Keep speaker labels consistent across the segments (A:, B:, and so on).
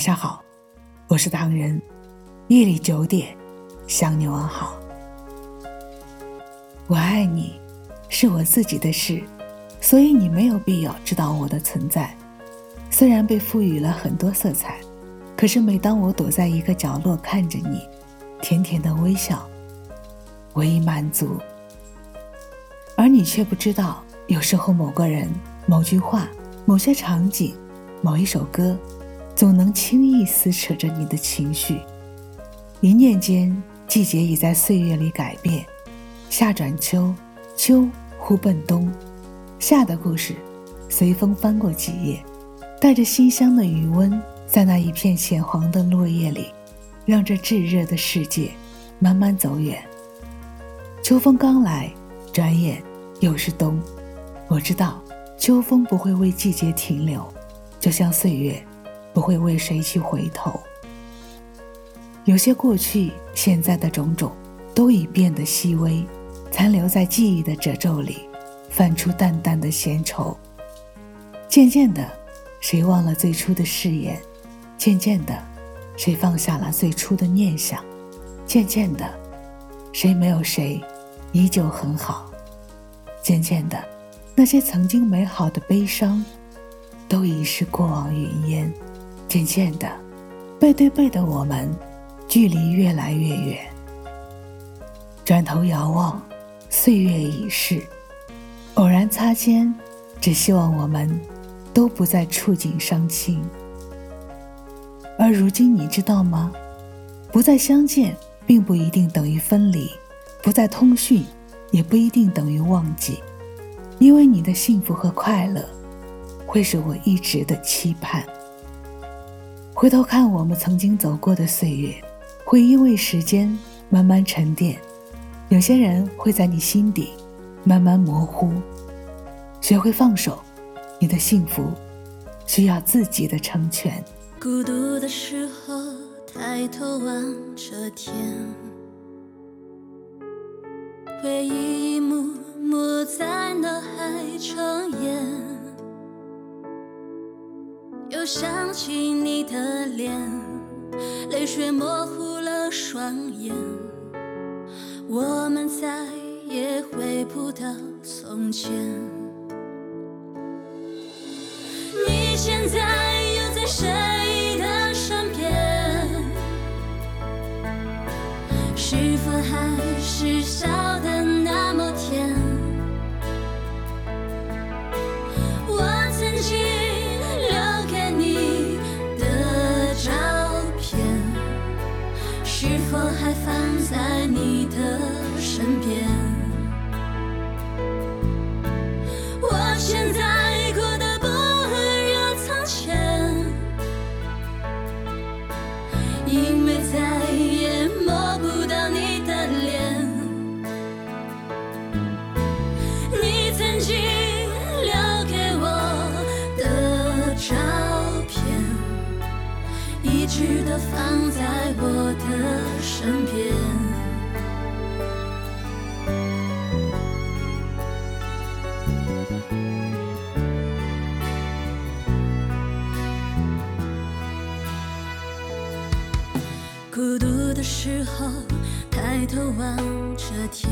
A: 晚上好，我是唐人。夜里九点，向你问好。我爱你，是我自己的事，所以你没有必要知道我的存在。虽然被赋予了很多色彩，可是每当我躲在一个角落看着你，甜甜的微笑，我已满足。而你却不知道，有时候某个人、某句话、某些场景、某一首歌，总能轻易撕扯着你的情绪。一念间，季节已在岁月里改变，夏转秋，秋忽奔冬。夏的故事，随风翻过几页，带着馨香的余温，在那一片浅黄的落叶里，让这炙热的世界慢慢走远。秋风刚来，转眼又是冬。我知道，秋风不会为季节停留，就像岁月，不会为谁去回头。有些过去、现在的种种，都已变得细微，残留在记忆的褶皱里，泛出淡淡的闲愁。渐渐的，谁忘了最初的誓言？渐渐的，谁放下了最初的念想？渐渐的，谁没有谁，依旧很好。渐渐的，那些曾经美好的悲伤，都已是过往云烟。渐渐的，背对背的我们。距离越来越远，转头遥望，岁月已逝。偶然擦肩，只希望我们都不再触景伤情。而如今，你知道吗？不再相见，并不一定等于分离；不再通讯，也不一定等于忘记。因为你的幸福和快乐，会是我一直的期盼。回头看我们曾经走过的岁月。会因为时间慢慢沉淀，有些人会在你心底慢慢模糊。学会放手，你的幸福需要自己的成全。
B: 孤独的时候，抬头望着天，回忆一幕幕在脑海重演，又想起你的脸，泪水模糊了。双眼，我们再也回不到从前。你现在又在谁的身边？是否还是笑得那么甜？我曾经放在你的身边，我现在过得不如从前，因为再也摸不到你的脸。你曾经留给我的照片，一直都放在我的身边。孤独的时候，抬头望着天，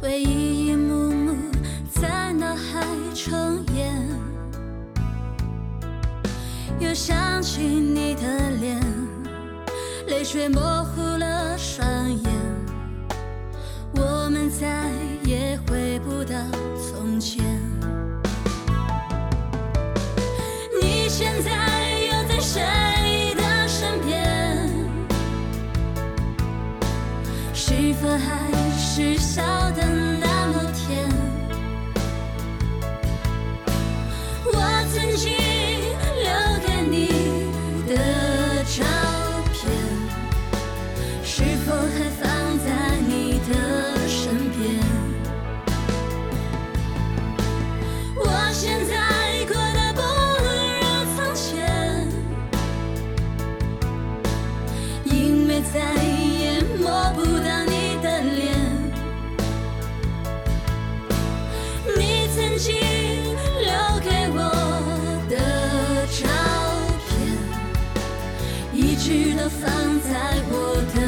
B: 回忆一幕幕在脑海重演。又想起你的脸，泪水模糊了双眼，我们再也回不到从前。你现在还是笑的一直都放在我的